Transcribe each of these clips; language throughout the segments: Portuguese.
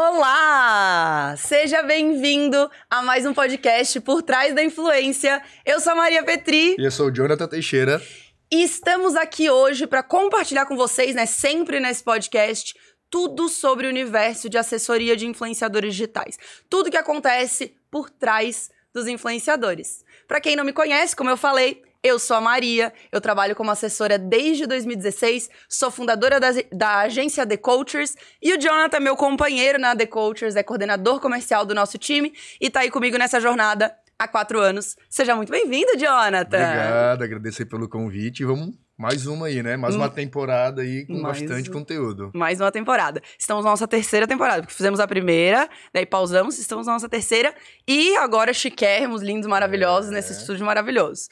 Olá! Seja bem-vindo a mais um podcast Por Trás da Influência. Eu sou a Maria Petri. E eu sou o Jonathan Teixeira. E estamos aqui hoje para compartilhar com vocês, né, sempre nesse podcast, tudo sobre o universo de assessoria de influenciadores digitais. Tudo que acontece por trás dos influenciadores. Para quem não me conhece, como eu falei, eu sou a Maria, eu trabalho como assessora desde 2016, sou fundadora da, da agência The Cultures e o Jonathan, meu companheiro na The Cultures, é coordenador comercial do nosso time e tá aí comigo nessa jornada há quatro anos. Seja muito bem-vindo, Jonathan! Obrigado, agradeço pelo convite e vamos mais uma aí, né? Mais uma hum. temporada aí com Mais bastante conteúdo. Mais uma temporada. Estamos na nossa terceira temporada, porque fizemos a primeira, daí pausamos, estamos na nossa terceira. E agora chiquérrimos, lindos, maravilhosos, é. nesse estúdio maravilhoso.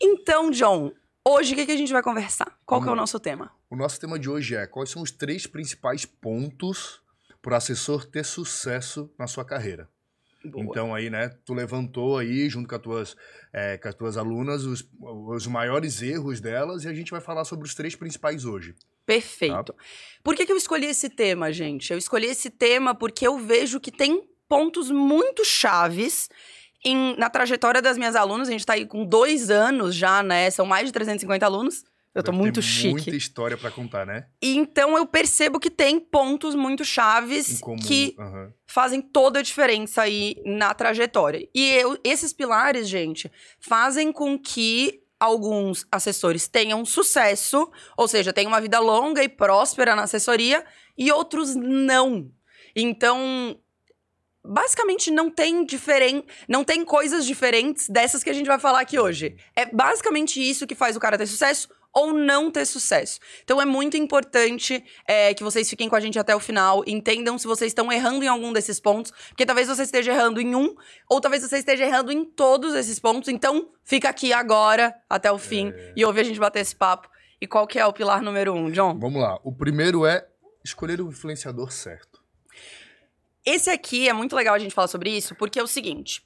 Então, John, hoje o que, que a gente vai conversar? Qual que é o nosso tema? O nosso tema de hoje é quais são os três principais pontos para o assessor ter sucesso na sua carreira. Boa. Então aí, né, tu levantou aí, junto com as tuas, é, com as tuas alunas, os, os maiores erros delas e a gente vai falar sobre os três principais hoje. Perfeito. Tá? Por que, que eu escolhi esse tema, gente? Eu escolhi esse tema porque eu vejo que tem pontos muito chaves em, na trajetória das minhas alunas. A gente está aí com dois anos já, né? São mais de 350 alunos. Eu tô muito chique. muita história para contar, né? E então eu percebo que tem pontos muito chaves que uhum. fazem toda a diferença aí na trajetória. E eu, esses pilares, gente, fazem com que alguns assessores tenham sucesso, ou seja, tenham uma vida longa e próspera na assessoria, e outros não. Então, basicamente não tem diferente, não tem coisas diferentes dessas que a gente vai falar aqui hoje. É basicamente isso que faz o cara ter sucesso ou não ter sucesso. Então é muito importante é, que vocês fiquem com a gente até o final, entendam se vocês estão errando em algum desses pontos, porque talvez você esteja errando em um, ou talvez você esteja errando em todos esses pontos. Então fica aqui agora até o fim é... e ouve a gente bater esse papo. E qual que é o pilar número um, John? Vamos lá. O primeiro é escolher o influenciador certo. Esse aqui é muito legal a gente falar sobre isso, porque é o seguinte: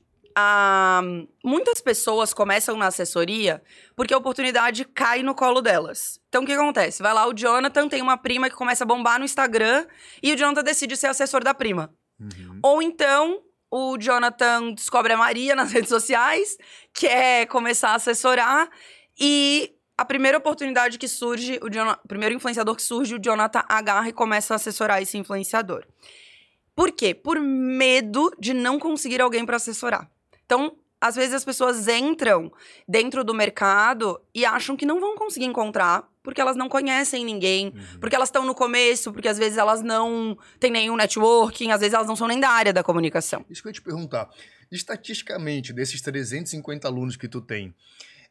muitas pessoas começam na assessoria porque a oportunidade cai no colo delas. Então o que acontece? Vai lá, o Jonathan tem uma prima que começa a bombar no Instagram e o Jonathan decide ser assessor da prima. Uhum. Ou então o Jonathan descobre a Maria nas redes sociais, quer começar a assessorar e a primeira oportunidade que surge, o, o primeiro influenciador que surge, o Jonathan agarra e começa a assessorar esse influenciador. Por quê? Por medo de não conseguir alguém para assessorar. Então, às vezes as pessoas entram dentro do mercado e acham que não vão conseguir encontrar porque elas não conhecem ninguém, uhum. porque elas estão no começo, porque às vezes elas não têm nenhum networking, às vezes elas não são nem da área da comunicação. Isso que eu ia te perguntar. Estatisticamente, desses 350 alunos que tu tem,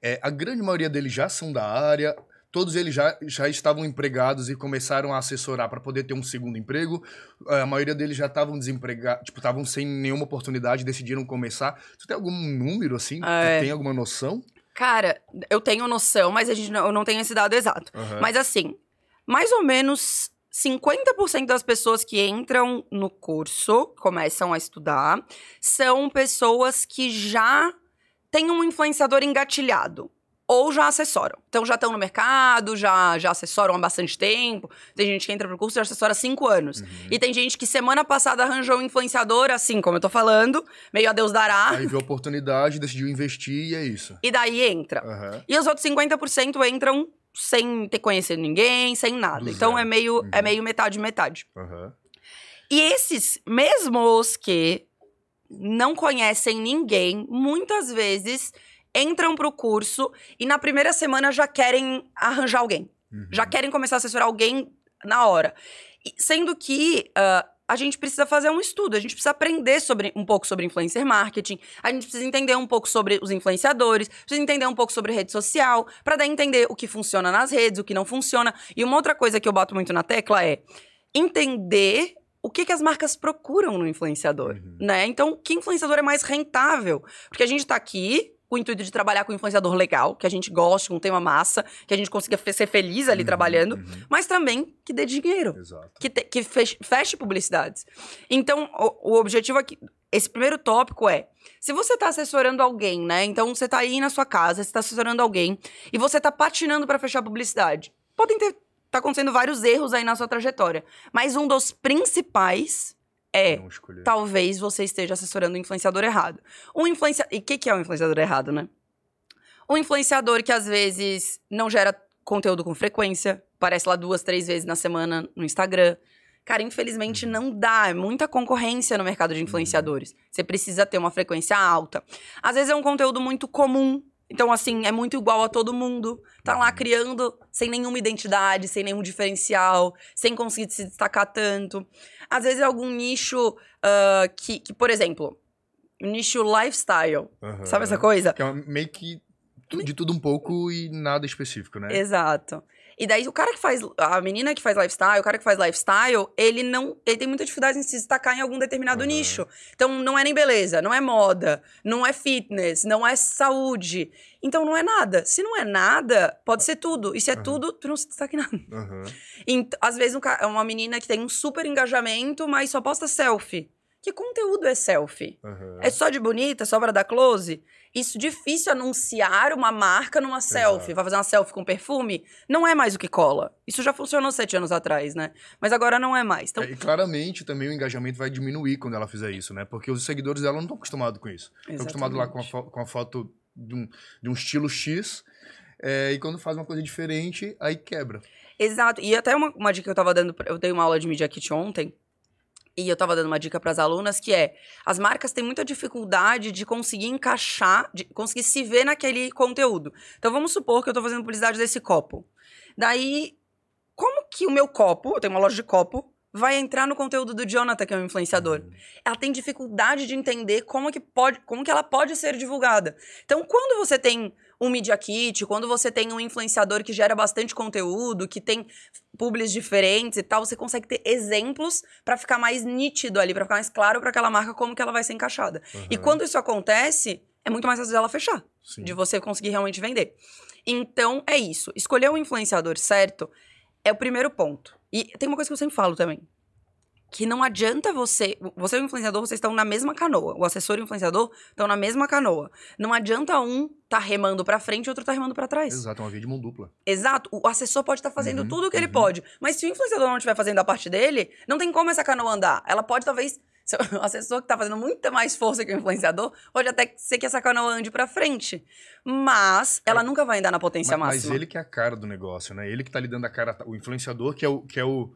é, a grande maioria deles já são da área, todos eles já, já estavam empregados e começaram a assessorar para poder ter um segundo emprego. Eh, a maioria deles já estavam desempregados, tipo, estavam sem nenhuma oportunidade, decidiram começar. Você tem algum número assim? É... Tem alguma noção? Cara, eu tenho noção, mas a gente não, eu não tenho esse dado exato. Uhum. Mas assim, mais ou menos 50% das pessoas que entram no curso, começam a estudar, são pessoas que já têm um influenciador engatilhado ou já assessoram. Então já estão no mercado, já, já assessoram há bastante tempo. Tem gente que entra pro curso e já assessora há cinco anos. Uhum. E tem gente que semana passada arranjou um influenciador, assim como eu tô falando, meio a Deus dará. Aí viu a oportunidade, decidiu investir e é isso. E daí entra. Uhum. E os outros 50% entram sem ter conhecido ninguém, sem nada. então é meio, é uhum. é meio metade metade. Uhum. E esses, mesmo os que não conhecem ninguém, muitas vezes entram pro curso e na primeira semana já querem arranjar alguém. Uhum. Já querem começar a assessorar alguém na hora. E, sendo que uh, a gente precisa fazer um estudo, a gente precisa aprender sobre, um pouco sobre influencer marketing, a gente precisa entender um pouco sobre os influenciadores, precisa entender um pouco sobre rede social, para daí entender o que funciona nas redes, o que não funciona. E uma outra coisa que eu boto muito na tecla é entender o que, que as marcas procuram no influenciador, uhum. né? Então, que influenciador é mais rentável? Porque a gente tá aqui com o intuito de trabalhar com um influenciador legal, que a gente goste, com um tema massa, que a gente consiga ser feliz ali uhum, trabalhando, uhum. mas também que dê dinheiro. Exato. Que, te, que feche, feche, publicidades. Então, o, o objetivo aqui, esse primeiro tópico é: se você está assessorando alguém, né? Então você está aí na sua casa, você está assessorando alguém e você está patinando para fechar publicidade. Podem ter tá acontecendo vários erros aí na sua trajetória, mas um dos principais é talvez você esteja assessorando o influenciador errado. Um influencia... E o que, que é um influenciador errado, né? Um influenciador que às vezes não gera conteúdo com frequência, aparece lá duas, três vezes na semana no Instagram. Cara, infelizmente não dá, é muita concorrência no mercado de uhum. influenciadores. Você precisa ter uma frequência alta. Às vezes é um conteúdo muito comum, então, assim, é muito igual a todo mundo. Tá lá criando sem nenhuma identidade, sem nenhum diferencial, sem conseguir se destacar tanto. Às vezes é algum nicho uh, que, que, por exemplo, nicho lifestyle. Uhum. Sabe essa coisa? Que é meio que de tudo um pouco e nada específico, né? Exato. E daí o cara que faz. A menina que faz lifestyle, o cara que faz lifestyle, ele não. Ele tem muita dificuldade em se destacar em algum determinado uhum. nicho. Então não é nem beleza, não é moda, não é fitness, não é saúde. Então não é nada. Se não é nada, pode ser tudo. E se é uhum. tudo, tu não se destaca em nada. Uhum. E, às vezes é uma menina que tem um super engajamento, mas só posta selfie. Que conteúdo é selfie? Uhum. É só de bonita, só pra dar close? Isso difícil anunciar uma marca numa selfie. Exato. Vai fazer uma selfie com perfume? Não é mais o que cola. Isso já funcionou sete anos atrás, né? Mas agora não é mais. Então... É, e claramente também o engajamento vai diminuir quando ela fizer isso, né? Porque os seguidores dela não estão acostumados com isso. Estão acostumados lá com a, com a foto de um, de um estilo X. É, e quando faz uma coisa diferente, aí quebra. Exato. E até uma, uma dica que eu tava dando, eu dei uma aula de Media Kit ontem, e eu estava dando uma dica para as alunas que é: as marcas têm muita dificuldade de conseguir encaixar, de conseguir se ver naquele conteúdo. Então vamos supor que eu estou fazendo publicidade desse copo. Daí, como que o meu copo, eu tenho uma loja de copo, vai entrar no conteúdo do Jonathan, que é um influenciador. Uhum. Ela tem dificuldade de entender como que pode, como que ela pode ser divulgada. Então, quando você tem um Media Kit, quando você tem um influenciador que gera bastante conteúdo, que tem publis diferentes e tal, você consegue ter exemplos para ficar mais nítido ali, para ficar mais claro para aquela marca como que ela vai ser encaixada. Uhum. E quando isso acontece, é muito mais fácil dela fechar, Sim. de você conseguir realmente vender. Então, é isso. Escolher o influenciador certo é o primeiro ponto. E tem uma coisa que eu sempre falo também. Que não adianta você. Você e o influenciador, vocês estão na mesma canoa. O assessor e o influenciador estão na mesma canoa. Não adianta um tá remando para frente e outro tá remando para trás. Exato, é uma via de mão dupla. Exato. O assessor pode estar tá fazendo uhum, tudo o que uhum. ele pode. Mas se o influenciador não estiver fazendo a parte dele, não tem como essa canoa andar. Ela pode, talvez, o assessor que está fazendo muita mais força que o influenciador, pode até ser que essa canoa ande para frente. Mas ela é, nunca vai andar na potência mas, máxima. Mas ele que é a cara do negócio, né? Ele que está lhe dando a cara. O influenciador que é o, que é o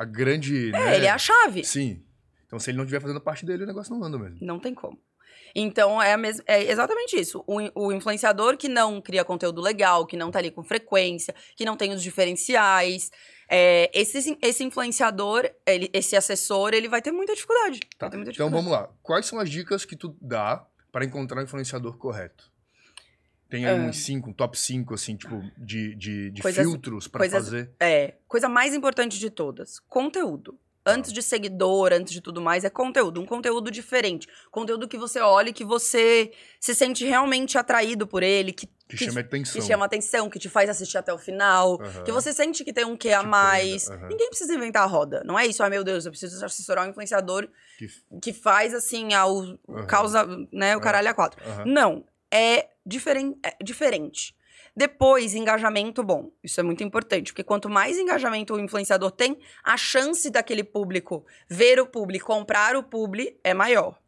a grande. É, né? ele é a chave. Sim. Então, se ele não estiver fazendo parte dele, o negócio não anda mesmo. Não tem como. Então, é, mes... é exatamente isso. O, o, influenciador que não cria conteúdo legal, que não tá ali com frequência, que não tem os diferenciais, é, esse, esse influenciador, ele, esse assessor, ele vai ter muita dificuldade. Tá. Ter muita dificuldade. Então vamos lá. Quais são as dicas que tu dá para encontrar o influenciador correto? Tem aí uns 5, um top 5, assim, tipo, de, de, de coisas, filtros para fazer? É. Coisa mais importante de todas: conteúdo. Antes de seguidor, antes de tudo mais, é conteúdo. Um conteúdo diferente. Conteúdo que você olha e que você se sente realmente atraído por ele, que que, que chama atenção. Que chama atenção, que te faz assistir até o final. Uhum. Que você sente que tem um quê a mais. Uhum. Ninguém precisa inventar a roda. Não é isso, ai meu Deus, eu preciso assessorar um influenciador que, que faz assim, ao, uhum. causa, né, o caralho a quatro. Não. É, diferen é diferente. Depois, engajamento bom. Isso é muito importante, porque quanto mais engajamento o influenciador tem, a chance daquele público ver o publi, comprar o publi é maior.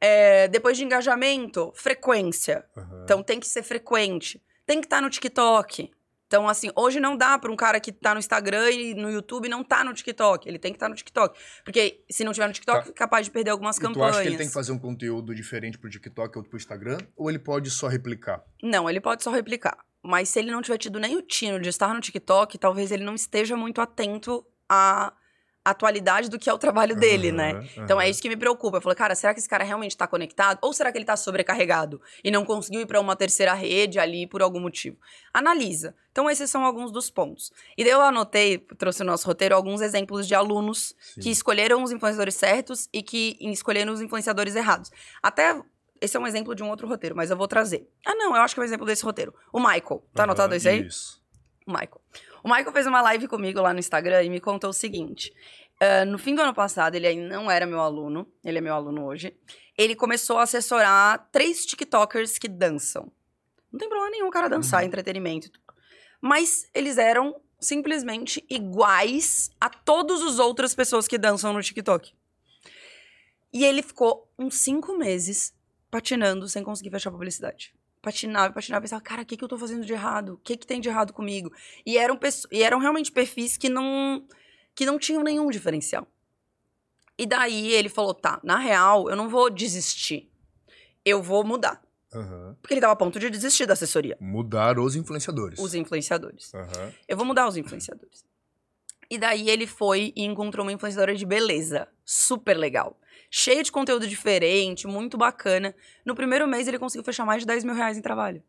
É, depois de engajamento, frequência. Uhum. Então tem que ser frequente. Tem que estar tá no TikTok. Então, assim, hoje não dá para um cara que tá no Instagram e no YouTube não tá no TikTok. Ele tem que estar tá no TikTok. Porque se não tiver no TikTok, tá. é capaz de perder algumas e campanhas. Tu acha que ele tem que fazer um conteúdo diferente pro TikTok ou pro Instagram? Ou ele pode só replicar? Não, ele pode só replicar. Mas se ele não tiver tido nem o tino de estar no TikTok, talvez ele não esteja muito atento a atualidade do que é o trabalho dele, uhum, né? Uhum. Então é isso que me preocupa. Eu falei, cara, será que esse cara realmente tá conectado? Ou será que ele tá sobrecarregado e não conseguiu ir para uma terceira rede ali por algum motivo? Analisa. Então esses são alguns dos pontos. E daí eu anotei, trouxe o nosso roteiro, alguns exemplos de alunos Sim. que escolheram os influenciadores certos e que escolheram os influenciadores errados. Até esse é um exemplo de um outro roteiro, mas eu vou trazer. Ah, não, eu acho que é um exemplo desse roteiro. O Michael. Tá uhum, anotado isso aí? Isso. O Michael. O Michael fez uma live comigo lá no Instagram e me contou o seguinte. Uh, no fim do ano passado, ele ainda não era meu aluno, ele é meu aluno hoje. Ele começou a assessorar três TikTokers que dançam. Não tem problema nenhum o cara dançar, uhum. entretenimento. Mas eles eram simplesmente iguais a todas as outras pessoas que dançam no TikTok. E ele ficou uns cinco meses patinando sem conseguir fechar publicidade. Patinava, patinava, pensava, cara, o que, que eu tô fazendo de errado? O que, que tem de errado comigo? E eram, e eram realmente perfis que não, que não tinham nenhum diferencial. E daí ele falou: tá, na real, eu não vou desistir. Eu vou mudar. Uhum. Porque ele tava a ponto de desistir da assessoria. Mudar os influenciadores. Os influenciadores. Uhum. Eu vou mudar os influenciadores. E daí ele foi e encontrou uma influenciadora de beleza. Super legal. Cheia de conteúdo diferente, muito bacana. No primeiro mês ele conseguiu fechar mais de 10 mil reais em trabalho.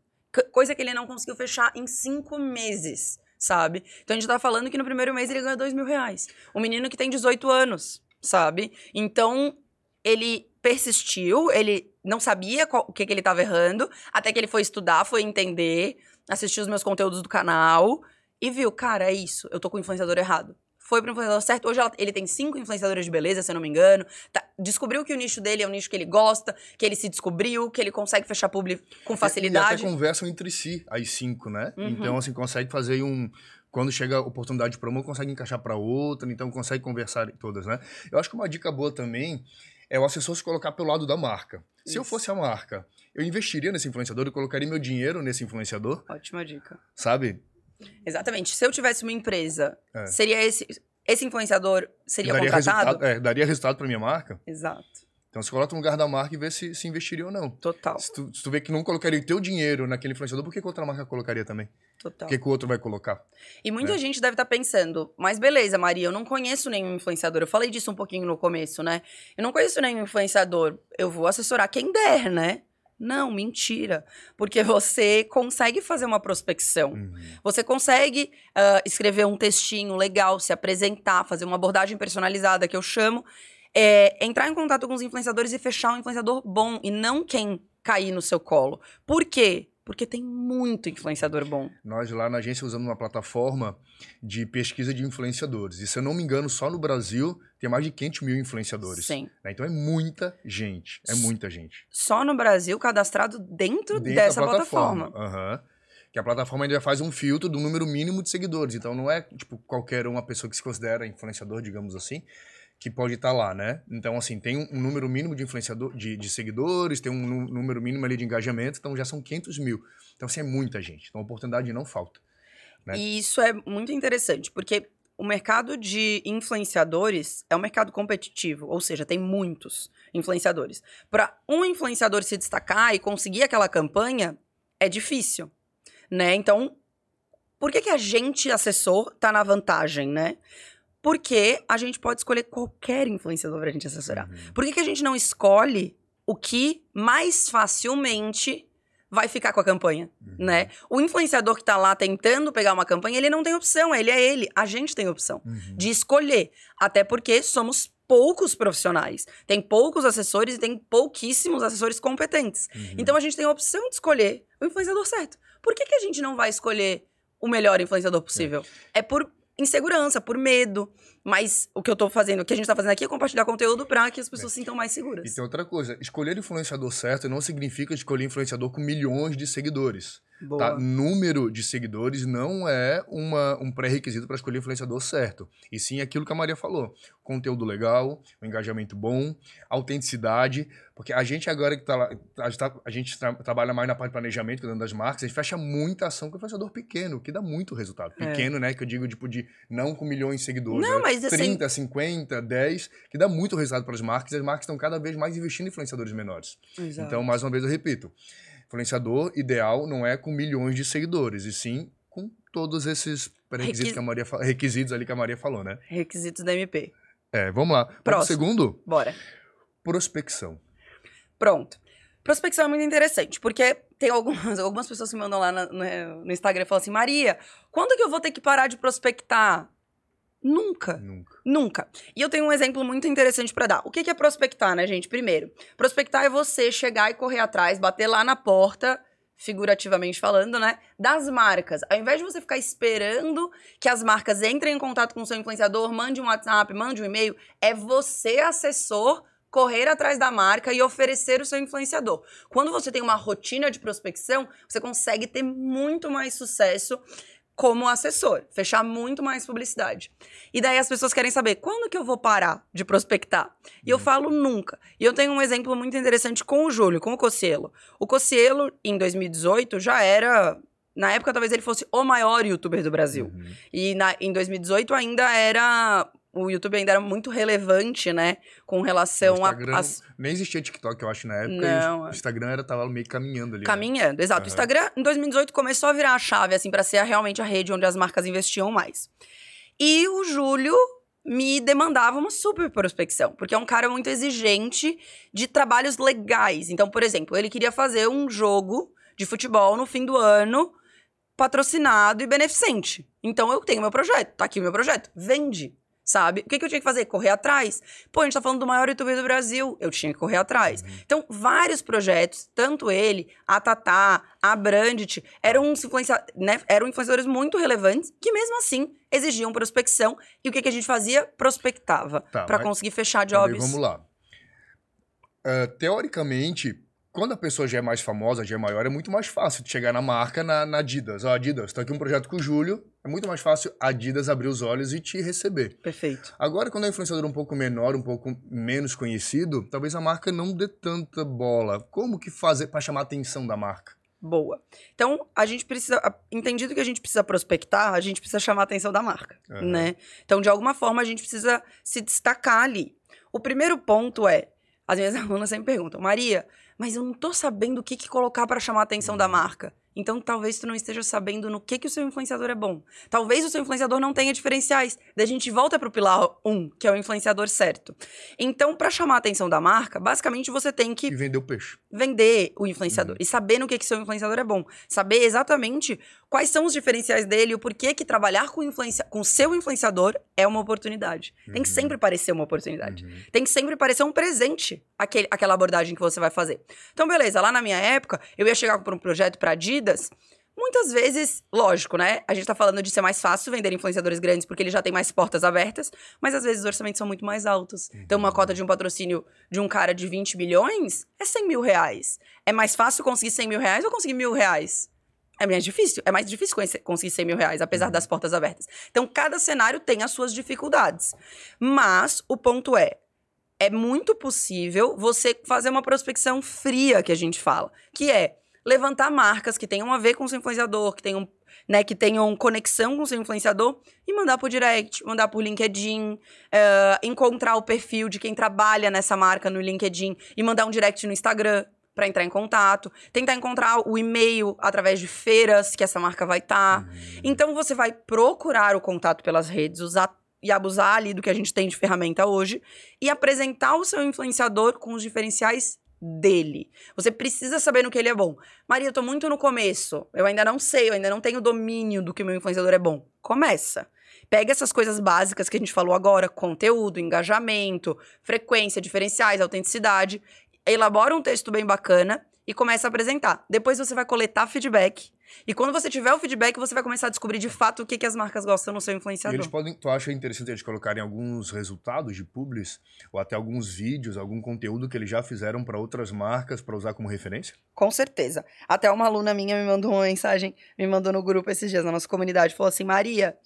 Coisa que ele não conseguiu fechar em cinco meses, sabe? Então a gente tá falando que no primeiro mês ele ganhou 2 mil reais. Um menino que tem 18 anos, sabe? Então ele persistiu, ele não sabia qual, o que, que ele estava errando, até que ele foi estudar, foi entender, assistir os meus conteúdos do canal e viu, cara, é isso, eu tô com o influenciador errado. Foi pro influenciador certo. Hoje ela, ele tem cinco influenciadores de beleza, se eu não me engano. Tá, descobriu que o nicho dele é o nicho que ele gosta, que ele se descobriu, que ele consegue fechar público com facilidade. E, e até conversam entre si, as cinco, né? Uhum. Então, assim, consegue fazer um, quando chega a oportunidade para uma, consegue encaixar para outra, então consegue conversar todas, né? Eu acho que uma dica boa também é o assessor se colocar pelo lado da marca. Isso. Se eu fosse a marca, eu investiria nesse influenciador, eu colocaria meu dinheiro nesse influenciador. Ótima dica. Sabe? Exatamente. Se eu tivesse uma empresa, é. seria esse esse influenciador seria daria contratado? É, daria resultado para minha marca. Exato. Então você coloca no lugar da marca e vê se, se investiria ou não. Total. Se tu, se tu vê que não colocaria o teu dinheiro naquele influenciador, por que, que outra marca colocaria também? Total. Por que, que o outro vai colocar? E muita é. gente deve estar tá pensando, mas beleza, Maria, eu não conheço nenhum influenciador. Eu falei disso um pouquinho no começo, né? Eu não conheço nenhum influenciador. Eu vou assessorar quem der, né? Não, mentira. Porque você consegue fazer uma prospecção. Uhum. Você consegue uh, escrever um textinho legal, se apresentar, fazer uma abordagem personalizada, que eu chamo. É, entrar em contato com os influenciadores e fechar um influenciador bom e não quem cair no seu colo. Por quê? Porque tem muito influenciador bom. Nós lá na agência usamos uma plataforma de pesquisa de influenciadores. E se eu não me engano, só no Brasil tem mais de 500 mil influenciadores. Sim. Né? Então é muita gente. É muita gente. Só no Brasil cadastrado dentro, dentro dessa plataforma. Aham. Uhum. Que a plataforma ainda faz um filtro do número mínimo de seguidores. Então não é tipo qualquer uma pessoa que se considera influenciador, digamos assim que pode estar tá lá, né? Então, assim, tem um, número mínimo de influenciador, de, de seguidores, tem um número mínimo ali de engajamento, então já são 500 mil. Então, assim, é muita gente. Então, a oportunidade não falta. Né? E isso é muito interessante, porque o mercado de influenciadores é um mercado competitivo, ou seja, tem muitos influenciadores. Para um influenciador se destacar e conseguir aquela campanha, é difícil, né? Então, por que, que a gente, assessor, tá na vantagem, né? Porque a gente pode escolher qualquer influenciador pra gente assessorar. Uhum. Por que, que a gente não escolhe o que mais facilmente vai ficar com a campanha, uhum. né? O influenciador que tá lá tentando pegar uma campanha, ele não tem opção, ele é ele. A gente tem opção uhum. de escolher. Até porque somos poucos profissionais. Tem poucos assessores e tem pouquíssimos assessores competentes. Uhum. Então a gente tem a opção de escolher o influenciador certo. Por que, que a gente não vai escolher o melhor influenciador possível? É, é por insegurança, por medo. Mas o que eu tô fazendo, o que a gente tá fazendo aqui é compartilhar conteúdo para que as pessoas é. se sintam mais seguras. E tem outra coisa, escolher influenciador certo não significa escolher influenciador com milhões de seguidores. Tá? Número de seguidores não é uma, um pré-requisito para escolher o influenciador certo. E sim aquilo que a Maria falou: conteúdo legal, um engajamento bom, autenticidade. Porque a gente agora que tá lá, a gente, tá, a gente tra trabalha mais na parte de planejamento, cuidando das marcas, a gente fecha muita ação com influenciador pequeno, que dá muito resultado. É. Pequeno, é. né? Que eu digo, tipo, de não com milhões de seguidores. Não, né? mas 30, assim... 50, 10, que dá muito resultado para as marcas, e as marcas estão cada vez mais investindo em influenciadores menores. Exato. Então, mais uma vez, eu repito influenciador ideal não é com milhões de seguidores, e sim com todos esses requisitos, Requis... que a Maria, requisitos ali que a Maria falou, né? Requisitos da MP. É, vamos lá. Próximo. segundo? Bora. Prospecção. Pronto. Prospecção é muito interessante, porque tem algumas, algumas pessoas que mandam lá no, no Instagram e falam assim: Maria, quando que eu vou ter que parar de prospectar? Nunca. Nunca. Nunca. E eu tenho um exemplo muito interessante para dar. O que é prospectar, né, gente? Primeiro, prospectar é você chegar e correr atrás, bater lá na porta, figurativamente falando, né, das marcas. Ao invés de você ficar esperando que as marcas entrem em contato com o seu influenciador, mande um WhatsApp, mande um e-mail, é você, assessor, correr atrás da marca e oferecer o seu influenciador. Quando você tem uma rotina de prospecção, você consegue ter muito mais sucesso como assessor, fechar muito mais publicidade. E daí as pessoas querem saber quando que eu vou parar de prospectar. E eu uhum. falo nunca. E eu tenho um exemplo muito interessante com o Júlio, com o Cocielo. O Cocielo, em 2018, já era. Na época, talvez ele fosse o maior youtuber do Brasil. Uhum. E na, em 2018 ainda era o YouTube ainda era muito relevante, né? Com relação a. Nem existia TikTok, eu acho, na época. Não. O Instagram era, tava meio caminhando ali. Né? Caminhando, né? exato. Uhum. O Instagram, em 2018, começou a virar a chave, assim, para ser realmente a rede onde as marcas investiam mais. E o Júlio me demandava uma super prospecção, porque é um cara muito exigente de trabalhos legais. Então, por exemplo, ele queria fazer um jogo de futebol no fim do ano patrocinado e beneficente. Então eu tenho meu projeto, tá aqui o meu projeto, vende sabe? O que, que eu tinha que fazer? Correr atrás. Pô, a gente tá falando do maior youtuber do Brasil. Eu tinha que correr atrás. Uhum. Então, vários projetos, tanto ele, a Tatá, a Brandit, eram, influencia né, eram influenciadores muito relevantes que, mesmo assim, exigiam prospecção. E o que, que a gente fazia? Prospectava. Tá, para conseguir fechar jobs. Vamos lá. Uh, teoricamente, quando a pessoa já é mais famosa, já é maior, é muito mais fácil de chegar na marca, na, na Adidas. Ó, oh, Adidas, tô aqui um projeto com o Júlio, é muito mais fácil a Adidas abrir os olhos e te receber. Perfeito. Agora, quando é um influenciador um pouco menor, um pouco menos conhecido, talvez a marca não dê tanta bola. Como que fazer para chamar a atenção da marca? Boa. Então, a gente precisa, entendido que a gente precisa prospectar, a gente precisa chamar a atenção da marca, uhum. né? Então, de alguma forma, a gente precisa se destacar ali. O primeiro ponto é, as minhas alunas sempre perguntam, Maria, mas eu não tô sabendo o que, que colocar para chamar a atenção da marca. Então, talvez tu não esteja sabendo no que, que o seu influenciador é bom. Talvez o seu influenciador não tenha diferenciais. Daí a gente volta pro pilar 1, um, que é o influenciador certo. Então, para chamar a atenção da marca, basicamente você tem que... E vender o peixe. Vender o influenciador. Uhum. E saber no que, que seu influenciador é bom. Saber exatamente quais são os diferenciais dele e o porquê que trabalhar com, influencia... com seu influenciador é uma oportunidade. Uhum. Tem que uhum. sempre parecer uma oportunidade. Uhum. Tem que sempre parecer um presente aquele, aquela abordagem que você vai fazer. Então, beleza. Lá na minha época, eu ia chegar para um projeto para Adidas Muitas vezes, lógico, né? A gente tá falando de ser mais fácil vender influenciadores grandes porque ele já tem mais portas abertas, mas às vezes os orçamentos são muito mais altos. Então, uma cota de um patrocínio de um cara de 20 milhões é 100 mil reais. É mais fácil conseguir 100 mil reais ou conseguir mil reais? É mais difícil. É mais difícil conseguir 100 mil reais, apesar das portas abertas. Então, cada cenário tem as suas dificuldades. Mas o ponto é: é muito possível você fazer uma prospecção fria, que a gente fala, que é levantar marcas que tenham a ver com o seu influenciador, que tenham, né, que tenham conexão com o seu influenciador e mandar por direct, mandar por LinkedIn, uh, encontrar o perfil de quem trabalha nessa marca no LinkedIn e mandar um direct no Instagram para entrar em contato, tentar encontrar o e-mail através de feiras que essa marca vai estar. Tá. Uhum. Então você vai procurar o contato pelas redes, usar e abusar ali do que a gente tem de ferramenta hoje e apresentar o seu influenciador com os diferenciais dele. Você precisa saber no que ele é bom. Maria, eu tô muito no começo. Eu ainda não sei, eu ainda não tenho domínio do que o meu influenciador é bom. Começa. Pega essas coisas básicas que a gente falou agora: conteúdo, engajamento, frequência, diferenciais, autenticidade. Elabora um texto bem bacana e começa a apresentar. Depois você vai coletar feedback. E quando você tiver o feedback, você vai começar a descobrir de fato o que, que as marcas gostam no seu influenciador. E eles podem, tu acha interessante eles colocarem alguns resultados de publis ou até alguns vídeos, algum conteúdo que eles já fizeram para outras marcas para usar como referência? Com certeza. Até uma aluna minha me mandou uma mensagem, me mandou no grupo esses dias na nossa comunidade, falou assim: "Maria,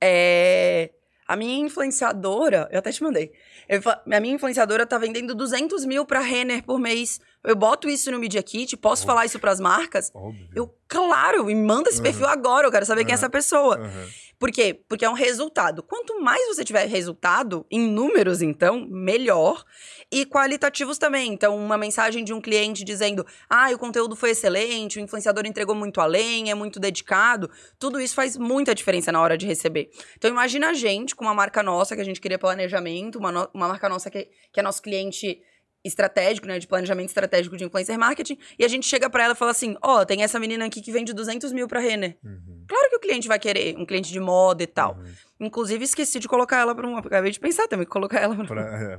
é a minha influenciadora, eu até te mandei. Eu, a minha influenciadora tá vendendo 200 mil pra Renner por mês. Eu boto isso no Media Kit, posso Óbvio. falar isso pras marcas? Óbvio. Eu, claro, me manda esse uhum. perfil agora, eu quero saber uhum. quem é essa pessoa. Uhum. Por quê? Porque é um resultado. Quanto mais você tiver resultado, em números, então, melhor. E qualitativos também. Então, uma mensagem de um cliente dizendo: ah, o conteúdo foi excelente, o influenciador entregou muito além, é muito dedicado. Tudo isso faz muita diferença na hora de receber. Então, imagina a gente com uma marca nossa que a gente queria planejamento, uma, no uma marca nossa que, que é nosso cliente estratégico, né, de planejamento estratégico de influencer marketing, e a gente chega para ela e fala assim, ó, oh, tem essa menina aqui que vende 200 mil pra Renner. Uhum. Claro que o cliente vai querer, um cliente de moda e tal. Uhum. Inclusive, esqueci de colocar ela pra uma... Acabei de pensar também, colocar ela pra... pra é.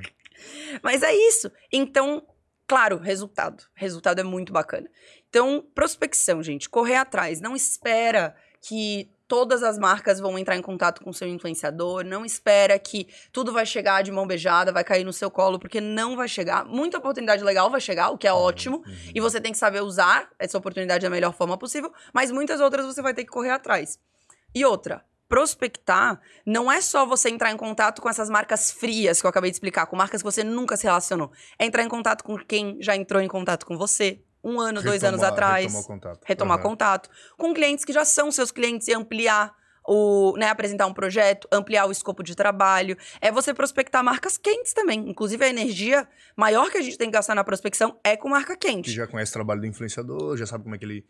Mas é isso. Então, claro, resultado. Resultado é muito bacana. Então, prospecção, gente. Correr atrás. Não espera que todas as marcas vão entrar em contato com seu influenciador. Não espera que tudo vai chegar de mão beijada, vai cair no seu colo, porque não vai chegar. Muita oportunidade legal vai chegar, o que é uhum, ótimo. Uhum. E você tem que saber usar essa oportunidade da melhor forma possível, mas muitas outras você vai ter que correr atrás. E outra, prospectar não é só você entrar em contato com essas marcas frias que eu acabei de explicar, com marcas que você nunca se relacionou. É entrar em contato com quem já entrou em contato com você, um ano, retomar, dois anos atrás. Retomar contato. Retomar uhum. contato. Com clientes que já são seus clientes e ampliar o, né, apresentar um projeto, ampliar o escopo de trabalho. É você prospectar marcas quentes também. Inclusive, a energia maior que a gente tem que gastar na prospecção é com marca quente. Que já conhece o trabalho do influenciador, já sabe como é que ele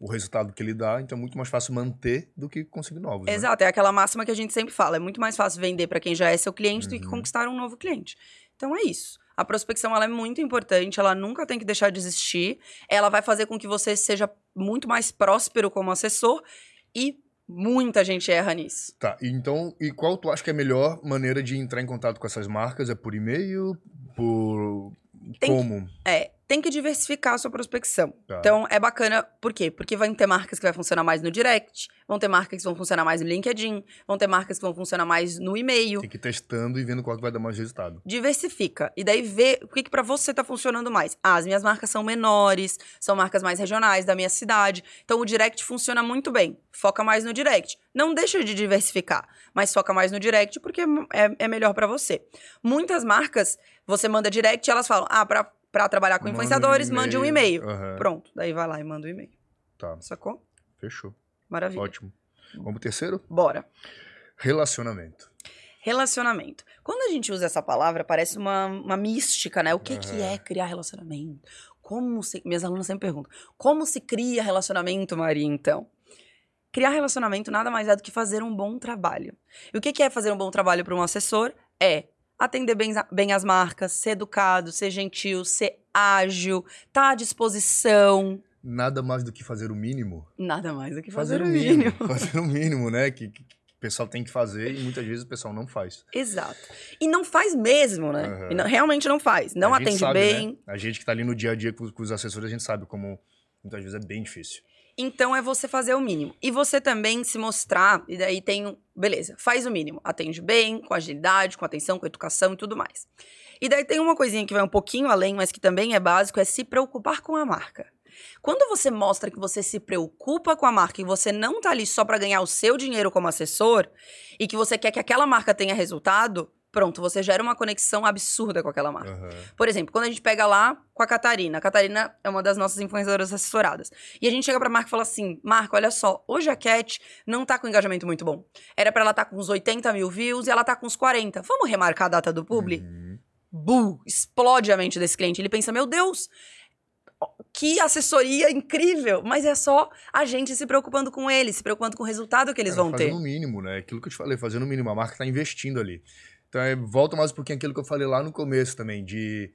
o resultado que ele dá, então é muito mais fácil manter do que conseguir novos. Né? Exato, né? é aquela máxima que a gente sempre fala, é muito mais fácil vender para quem já é seu cliente uhum. do que uhum. conquistar um novo cliente. Então é isso. A prospecção ela é muito importante, ela nunca tem que deixar de existir. Ela vai fazer com que você seja muito mais próspero como assessor e muita gente erra nisso. Tá, então, e qual tu acha que é a melhor maneira de entrar em contato com essas marcas? É por e-mail? Por. Tem como? Que, é, tem que diversificar a sua prospecção. Tá. Então, é bacana, por quê? Porque vai ter marcas que vai funcionar mais no direct, vão ter marcas que vão funcionar mais no LinkedIn, vão ter marcas que vão funcionar mais no e-mail. Tem que ir testando e vendo qual que vai dar mais resultado. Diversifica. E daí vê o que, que para você tá funcionando mais. Ah, as minhas marcas são menores, são marcas mais regionais da minha cidade. Então, o direct funciona muito bem. Foca mais no direct. Não deixa de diversificar, mas foca mais no direct porque é, é melhor para você. Muitas marcas, você manda direct e elas falam, ah, pra para trabalhar com influenciadores, um mande um e-mail. Uhum. Pronto, daí vai lá e manda o um e-mail. Tá. Sacou? Fechou. Maravilha. Ótimo. Vamos pro terceiro? Bora. Relacionamento. Relacionamento. Quando a gente usa essa palavra, parece uma, uma mística, né? O que, uhum. que é criar relacionamento? Como se. Minhas alunas sempre perguntam: como se cria relacionamento, Maria, então? Criar relacionamento nada mais é do que fazer um bom trabalho. E o que, que é fazer um bom trabalho para um assessor? É atender bem, bem as marcas, ser educado, ser gentil, ser ágil, tá à disposição. Nada mais do que fazer o mínimo. Nada mais do que fazer, fazer o mínimo. mínimo. fazer o mínimo, né? Que, que, o pessoal tem que fazer e muitas vezes o pessoal não faz. Exato. E não faz mesmo, né? Uhum. Não, realmente não faz. Não atende sabe, bem. Né? A gente que tá ali no dia a dia com, com os assessores, a gente sabe como muitas vezes é bem difícil. Então é você fazer o mínimo. E você também se mostrar, e daí tem. Beleza, faz o mínimo. Atende bem, com agilidade, com atenção, com educação e tudo mais. E daí tem uma coisinha que vai um pouquinho além, mas que também é básico, é se preocupar com a marca. Quando você mostra que você se preocupa com a marca e você não tá ali só para ganhar o seu dinheiro como assessor e que você quer que aquela marca tenha resultado, Pronto, você gera uma conexão absurda com aquela marca. Uhum. Por exemplo, quando a gente pega lá com a Catarina. A Catarina é uma das nossas influenciadoras assessoradas. E a gente chega pra marca e fala assim: Marca, olha só, hoje a Cat não tá com engajamento muito bom. Era para ela estar tá com uns 80 mil views e ela tá com uns 40. Vamos remarcar a data do publi? Uhum. Buh, explode a mente desse cliente. Ele pensa: Meu Deus, que assessoria incrível, mas é só a gente se preocupando com eles, se preocupando com o resultado que eles vão ter. Fazendo o mínimo, né? Aquilo que eu te falei, fazendo o mínimo. A marca tá investindo ali. Então, é, volta mais um pouquinho aquilo que eu falei lá no começo também, de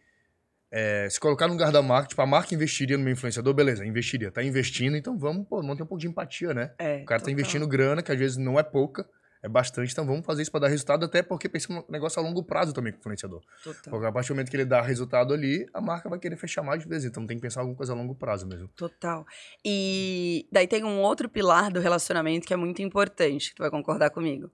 é, se colocar no lugar da marca, tipo, a marca investiria no meu influenciador, beleza, investiria, tá investindo, então vamos, pô, manter um pouco de empatia, né? É, o cara tá total. tá investindo grana, que às vezes não é pouca, é bastante, então vamos fazer isso para dar resultado, até porque pensa um negócio a longo prazo também com o influenciador. Total. Porque a partir do momento que ele dá resultado ali, a marca vai querer fechar mais de vezes, então tem que pensar alguma coisa a longo prazo mesmo. Total. E daí tem um outro pilar do relacionamento que é muito importante, que tu vai concordar comigo,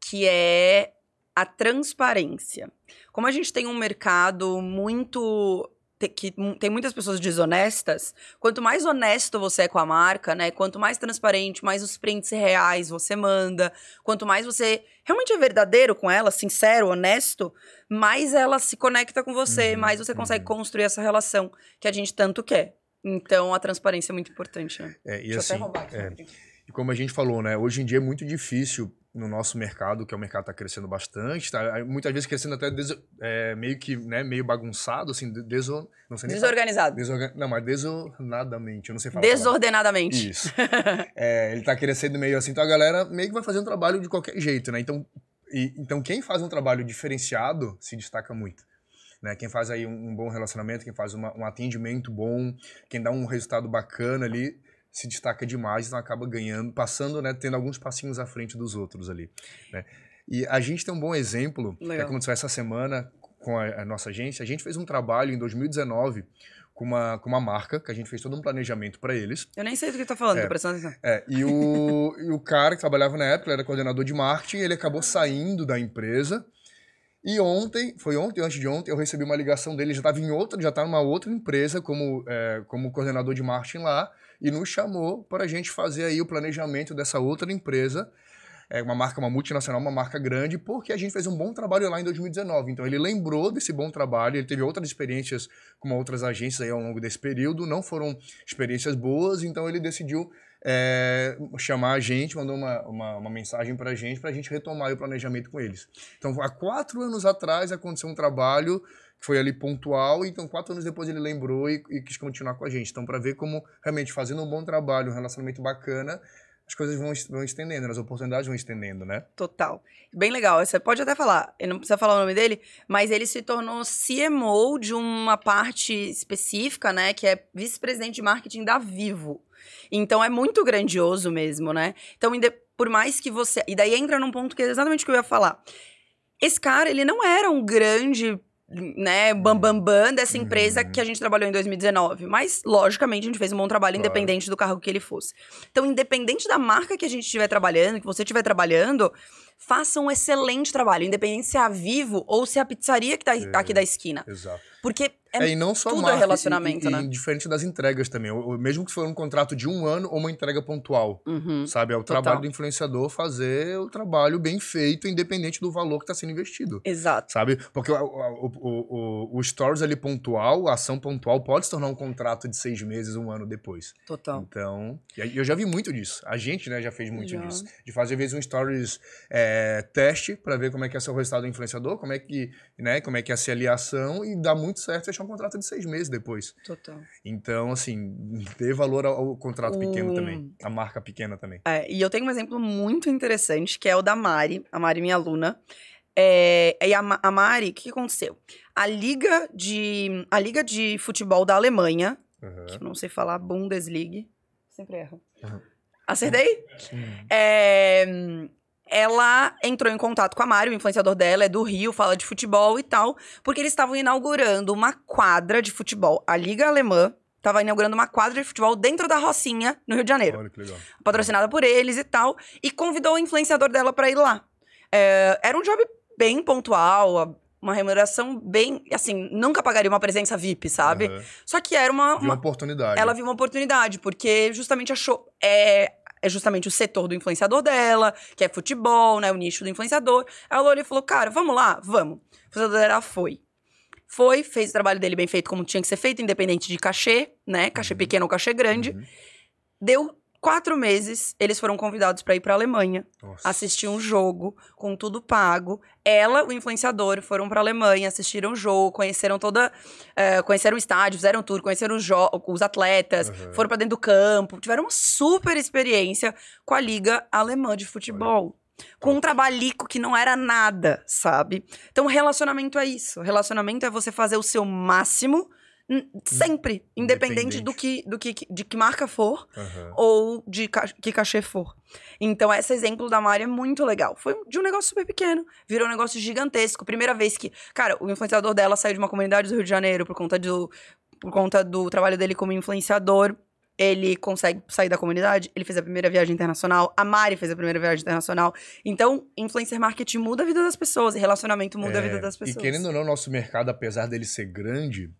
que é a transparência. Como a gente tem um mercado muito que tem muitas pessoas desonestas, quanto mais honesto você é com a marca, né? Quanto mais transparente, mais os prints reais você manda, quanto mais você realmente é verdadeiro com ela, sincero, honesto, mais ela se conecta com você, uhum, mais você consegue uhum. construir essa relação que a gente tanto quer. Então a transparência é muito importante, né? É, e Deixa assim, eu até assim, roubar aqui. É, e como a gente falou, né? Hoje em dia é muito difícil no nosso mercado, que é o mercado está crescendo bastante, tá muitas vezes crescendo até des, é, meio que, né, meio bagunçado, assim, deso, não sei Desorganizado. Desorgan, não, mas desordenadamente, eu não sei falar. Desordenadamente. Isso. é, ele está crescendo meio assim, então a galera meio que vai fazer um trabalho de qualquer jeito, né? Então, e, então quem faz um trabalho diferenciado se destaca muito. Né? Quem faz aí um, um bom relacionamento, quem faz uma, um atendimento bom, quem dá um resultado bacana ali, se destaca demais, então acaba ganhando, passando, né, tendo alguns passinhos à frente dos outros ali, né? E a gente tem um bom exemplo, Legal. que aconteceu essa semana, com a, a nossa agência, a gente fez um trabalho em 2019 com uma, com uma marca, que a gente fez todo um planejamento para eles. Eu nem sei do que tá falando, é, tô prestando atenção. É, e o, e o cara que trabalhava na época, ele era coordenador de marketing, ele acabou saindo da empresa. E ontem, foi ontem, antes de ontem, eu recebi uma ligação dele, já estava em outra, já estava numa outra empresa como, é, como coordenador de marketing lá, e nos chamou para a gente fazer aí o planejamento dessa outra empresa é uma marca, uma multinacional, uma marca grande, porque a gente fez um bom trabalho lá em 2019. Então ele lembrou desse bom trabalho, ele teve outras experiências com outras agências aí ao longo desse período, não foram experiências boas, então ele decidiu é, chamar a gente, mandou uma, uma, uma mensagem para a gente, para a gente retomar o planejamento com eles. Então, há quatro anos atrás aconteceu um trabalho que foi ali pontual, então quatro anos depois ele lembrou e, e quis continuar com a gente. Então, para ver como realmente fazendo um bom trabalho, um relacionamento bacana, as coisas vão, vão estendendo, as oportunidades vão estendendo, né? Total. Bem legal. Você pode até falar, ele não precisa falar o nome dele, mas ele se tornou CMO de uma parte específica, né? Que é vice-presidente de marketing da Vivo. Então é muito grandioso mesmo, né? Então, por mais que você. E daí entra num ponto que é exatamente o que eu ia falar. Esse cara, ele não era um grande né, bambambam bam, bam dessa empresa uhum. que a gente trabalhou em 2019. Mas, logicamente, a gente fez um bom trabalho claro. independente do carro que ele fosse. Então, independente da marca que a gente estiver trabalhando, que você estiver trabalhando, faça um excelente trabalho, independente se é a Vivo ou se é a pizzaria que tá é, aqui da esquina. Exato. Porque é, é, e não só tudo marca, é relacionamento, e, né? E diferente das entregas também. Ou, mesmo que for um contrato de um ano ou uma entrega pontual. Uhum, sabe? É o total. trabalho do influenciador fazer o trabalho bem feito, independente do valor que está sendo investido. Exato. Sabe? Porque o, o, o, o, stories ali pontual, a ação pontual, pode se tornar um contrato de seis meses, um ano depois. Total. Então, eu já vi muito disso. A gente, né, já fez muito já. disso. De fazer, às vezes, um stories é, teste para ver como é que é o resultado do influenciador, como é que, né, como é que é a aliação e dá muito certo fechar um contrato de seis meses depois. Total. Então, assim, dê valor ao, ao contrato pequeno também, a marca pequena também. É, e eu tenho um exemplo muito interessante, que é o da Mari, a Mari, minha aluna. É, e a, a Mari, o que, que aconteceu? A liga de a liga de futebol da Alemanha, uhum. que eu não sei falar, Bundesliga, sempre erro. Uhum. Acertei? Sim. É, ela entrou em contato com a Mari, o influenciador dela é do Rio, fala de futebol e tal, porque eles estavam inaugurando uma quadra de futebol. A Liga Alemã estava inaugurando uma quadra de futebol dentro da Rocinha, no Rio de Janeiro. Olha que legal. Patrocinada por eles e tal, e convidou o influenciador dela para ir lá. É, era um job bem pontual, uma remuneração bem, assim, nunca pagaria uma presença VIP, sabe? Uhum. Só que era uma, uma, uma oportunidade. Ela viu uma oportunidade, porque justamente achou é, é justamente o setor do influenciador dela, que é futebol, né? O nicho do influenciador. Ela olhou e falou: Cara, vamos lá, vamos. O influenciador dela foi. Foi, fez o trabalho dele bem feito como tinha que ser feito, independente de cachê, né? Cachê uhum. pequeno ou cachê grande. Uhum. Deu quatro meses, eles foram convidados para ir para Alemanha, Nossa. assistir um jogo com tudo pago. Ela, o influenciador, foram para Alemanha, assistiram o jogo, conheceram toda, uh, conheceram o estádio, fizeram tudo, conheceram os, os atletas, uhum. foram para dentro do campo, tiveram uma super experiência com a liga alemã de futebol. Olha. Com um trabalhico que não era nada, sabe? Então, relacionamento é isso. Relacionamento é você fazer o seu máximo Sempre, independente, independente, do que, do que de que marca for uhum. ou de ca que cachê for. Então, esse exemplo da Mari é muito legal. Foi de um negócio super pequeno, virou um negócio gigantesco. Primeira vez que, cara, o influenciador dela saiu de uma comunidade do Rio de Janeiro por conta do, por conta do trabalho dele como influenciador. Ele consegue sair da comunidade, ele fez a primeira viagem internacional, a Mari fez a primeira viagem internacional. Então, influencer marketing muda a vida das pessoas, relacionamento muda é, a vida das pessoas. E querendo ou não, nosso mercado, apesar dele ser grande,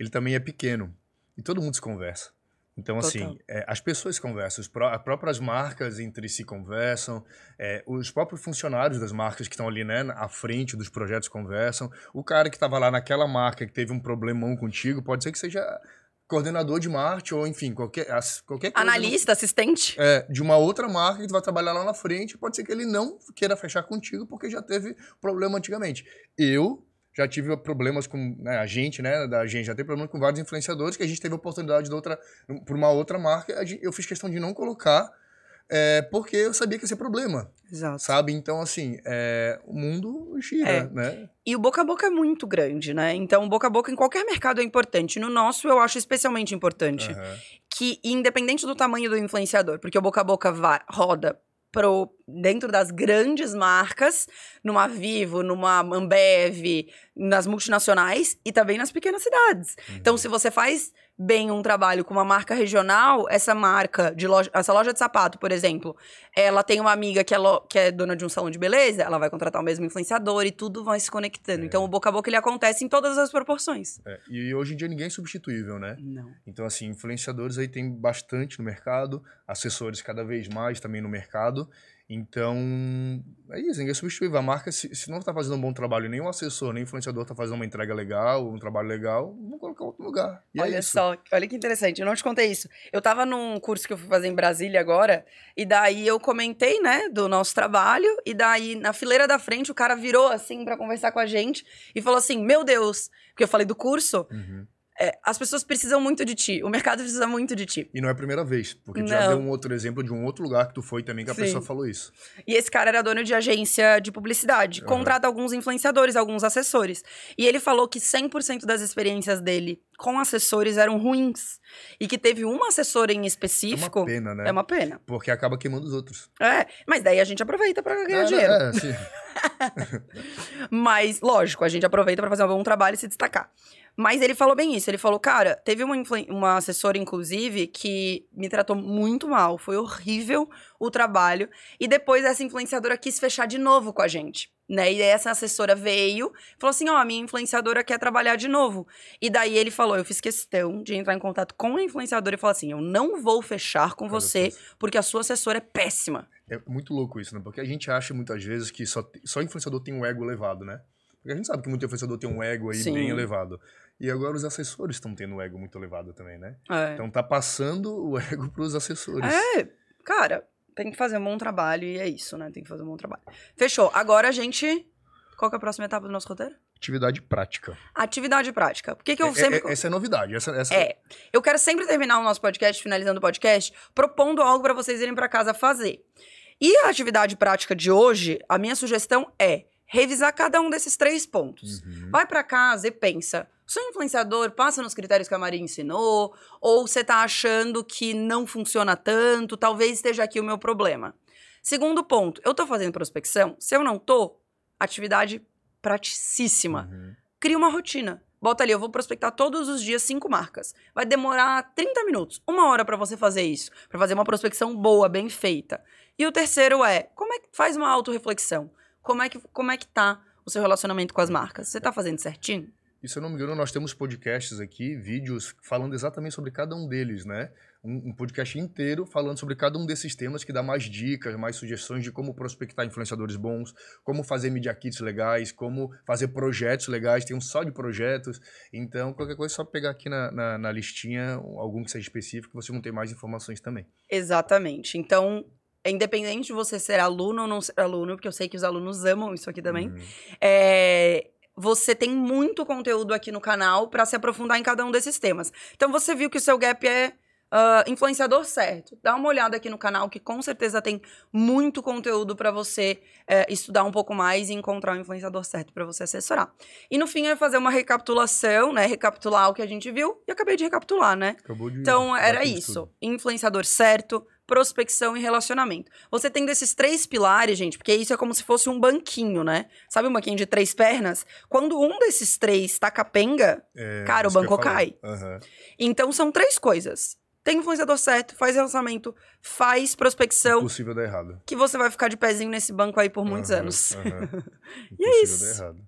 ele também é pequeno. E todo mundo se conversa. Então, assim, é, as pessoas conversam, as próprias marcas entre si conversam, é, os próprios funcionários das marcas que estão ali, né, à frente dos projetos conversam. O cara que estava lá naquela marca que teve um problemão contigo, pode ser que seja coordenador de marketing ou, enfim, qualquer, qualquer coisa. Analista, assistente. É, de uma outra marca que tu vai trabalhar lá na frente, pode ser que ele não queira fechar contigo porque já teve problema antigamente. Eu já tive problemas com né, a gente, né? Da gente já teve problemas com vários influenciadores que a gente teve oportunidade de outra, por uma outra marca. Eu fiz questão de não colocar é, porque eu sabia que ia ser problema. Exato. Sabe? Então, assim, é, o mundo gira, é. né? E o boca a boca é muito grande, né? Então, boca a boca em qualquer mercado é importante. No nosso, eu acho especialmente importante. Uhum. Que, independente do tamanho do influenciador, porque o boca a boca vai, roda pro, dentro das grandes marcas, numa Vivo, numa Ambev, nas multinacionais e também nas pequenas cidades. Uhum. Então, se você faz bem um trabalho com uma marca regional, essa marca de loja, essa loja de sapato, por exemplo, ela tem uma amiga que é, lo, que é dona de um salão de beleza, ela vai contratar o mesmo influenciador e tudo vai se conectando. É. Então, o boca a boca ele acontece em todas as proporções. É. E hoje em dia ninguém é substituível, né? Não. Então, assim, influenciadores aí tem bastante no mercado, assessores cada vez mais também no mercado. Então, é isso, ninguém substitui. A marca, se, se não está fazendo um bom trabalho, nenhum assessor, nem influenciador está fazendo uma entrega legal, um trabalho legal, vamos colocar outro lugar. E é olha é só, olha que interessante, eu não te contei isso. Eu estava num curso que eu fui fazer em Brasília agora, e daí eu comentei, né, do nosso trabalho, e daí na fileira da frente o cara virou assim para conversar com a gente e falou assim: Meu Deus, porque eu falei do curso. Uhum. É, as pessoas precisam muito de ti. O mercado precisa muito de ti. E não é a primeira vez, porque tu já deu um outro exemplo de um outro lugar que tu foi também que a Sim. pessoa falou isso. E esse cara era dono de agência de publicidade. Uhum. Contrata alguns influenciadores, alguns assessores. E ele falou que 100% das experiências dele com assessores eram ruins. E que teve uma assessora em específico. É uma pena, né? É uma pena. Porque acaba queimando os outros. É, mas daí a gente aproveita para ganhar é, dinheiro. É, sim. mas, lógico, a gente aproveita para fazer um bom trabalho e se destacar. Mas ele falou bem isso. Ele falou, cara, teve uma, uma assessora, inclusive, que me tratou muito mal. Foi horrível o trabalho. E depois essa influenciadora quis fechar de novo com a gente. Né? E essa assessora veio, falou assim: Ó, oh, a minha influenciadora quer trabalhar de novo. E daí ele falou: Eu fiz questão de entrar em contato com a influenciadora e falar assim: Eu não vou fechar com você, porque a sua assessora é péssima. É muito louco isso, né? Porque a gente acha muitas vezes que só, só influenciador tem um ego elevado, né? Porque a gente sabe que muito influenciador tem um ego aí Sim. bem elevado. E agora os assessores estão tendo um ego muito elevado também, né? É. Então tá passando o ego para os assessores. É, cara, tem que fazer um bom trabalho e é isso, né? Tem que fazer um bom trabalho. Fechou. Agora a gente. Qual é a próxima etapa do nosso roteiro? Atividade prática. Atividade prática. Por que, que eu é, sempre. É, essa é novidade. Essa, essa... É. Eu quero sempre terminar o nosso podcast, finalizando o podcast, propondo algo para vocês irem para casa fazer. E a atividade prática de hoje, a minha sugestão é revisar cada um desses três pontos. Uhum. Vai para casa e pensa: seu influenciador passa nos critérios que a Maria ensinou? Ou você está achando que não funciona tanto? Talvez esteja aqui o meu problema. Segundo ponto, eu estou fazendo prospecção? Se eu não estou, atividade praticíssima. Uhum. Cria uma rotina. Bota ali, eu vou prospectar todos os dias cinco marcas. Vai demorar 30 minutos, uma hora para você fazer isso, para fazer uma prospecção boa, bem feita. E o terceiro é, como é que faz uma autorreflexão? Como é que, como é que tá o seu relacionamento com as marcas? Você tá fazendo certinho? E se eu não me engano, nós temos podcasts aqui, vídeos, falando exatamente sobre cada um deles, né? Um, um, podcast inteiro falando sobre cada um desses temas que dá mais dicas, mais sugestões de como prospectar influenciadores bons, como fazer media kits legais, como fazer projetos legais, tem um só de projetos. Então, qualquer coisa é só pegar aqui na, na, na listinha algum que seja específico, você não tem mais informações também. Exatamente. Então, independente de você ser aluno ou não ser aluno, porque eu sei que os alunos amam isso aqui também. Uhum. É, você tem muito conteúdo aqui no canal para se aprofundar em cada um desses temas. Então você viu que o seu gap é Uh, influenciador certo. Dá uma olhada aqui no canal que com certeza tem muito conteúdo para você uh, estudar um pouco mais e encontrar o influenciador certo para você assessorar. E no fim eu ia fazer uma recapitulação, né? Recapitular o que a gente viu e acabei de recapitular, né? Acabou de então era isso. Influenciador certo, prospecção e relacionamento. Você tem desses três pilares, gente, porque isso é como se fosse um banquinho, né? Sabe um banquinho de três pernas? Quando um desses três tá capenga, é, cara, o banco cai. Uhum. Então são três coisas. Tem influenciador certo, faz relacionamento, faz prospecção. Impossível dar errado. Que você vai ficar de pezinho nesse banco aí por muitos uhum, anos. Uhum. e é isso. Dar errado.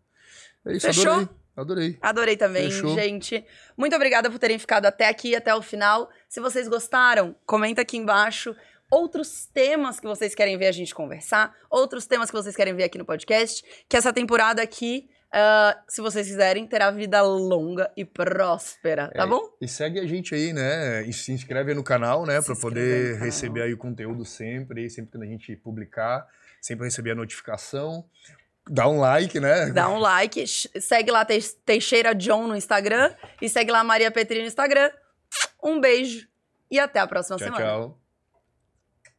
É isso, Fechou? Adorei. Adorei. Adorei também, Fechou. gente. Muito obrigada por terem ficado até aqui, até o final. Se vocês gostaram, comenta aqui embaixo outros temas que vocês querem ver a gente conversar, outros temas que vocês querem ver aqui no podcast, que essa temporada aqui, uh, se vocês quiserem, terá vida longa e próspera, tá é, bom? E segue a gente aí, né? E se inscreve no canal, né? Para poder receber aí o conteúdo sempre, sempre que a gente publicar, sempre receber a notificação. Dá um like, né? Dá um like. Segue lá Teixeira John no Instagram e segue lá Maria Petri no Instagram. Um beijo e até a próxima tchau, semana. Tchau.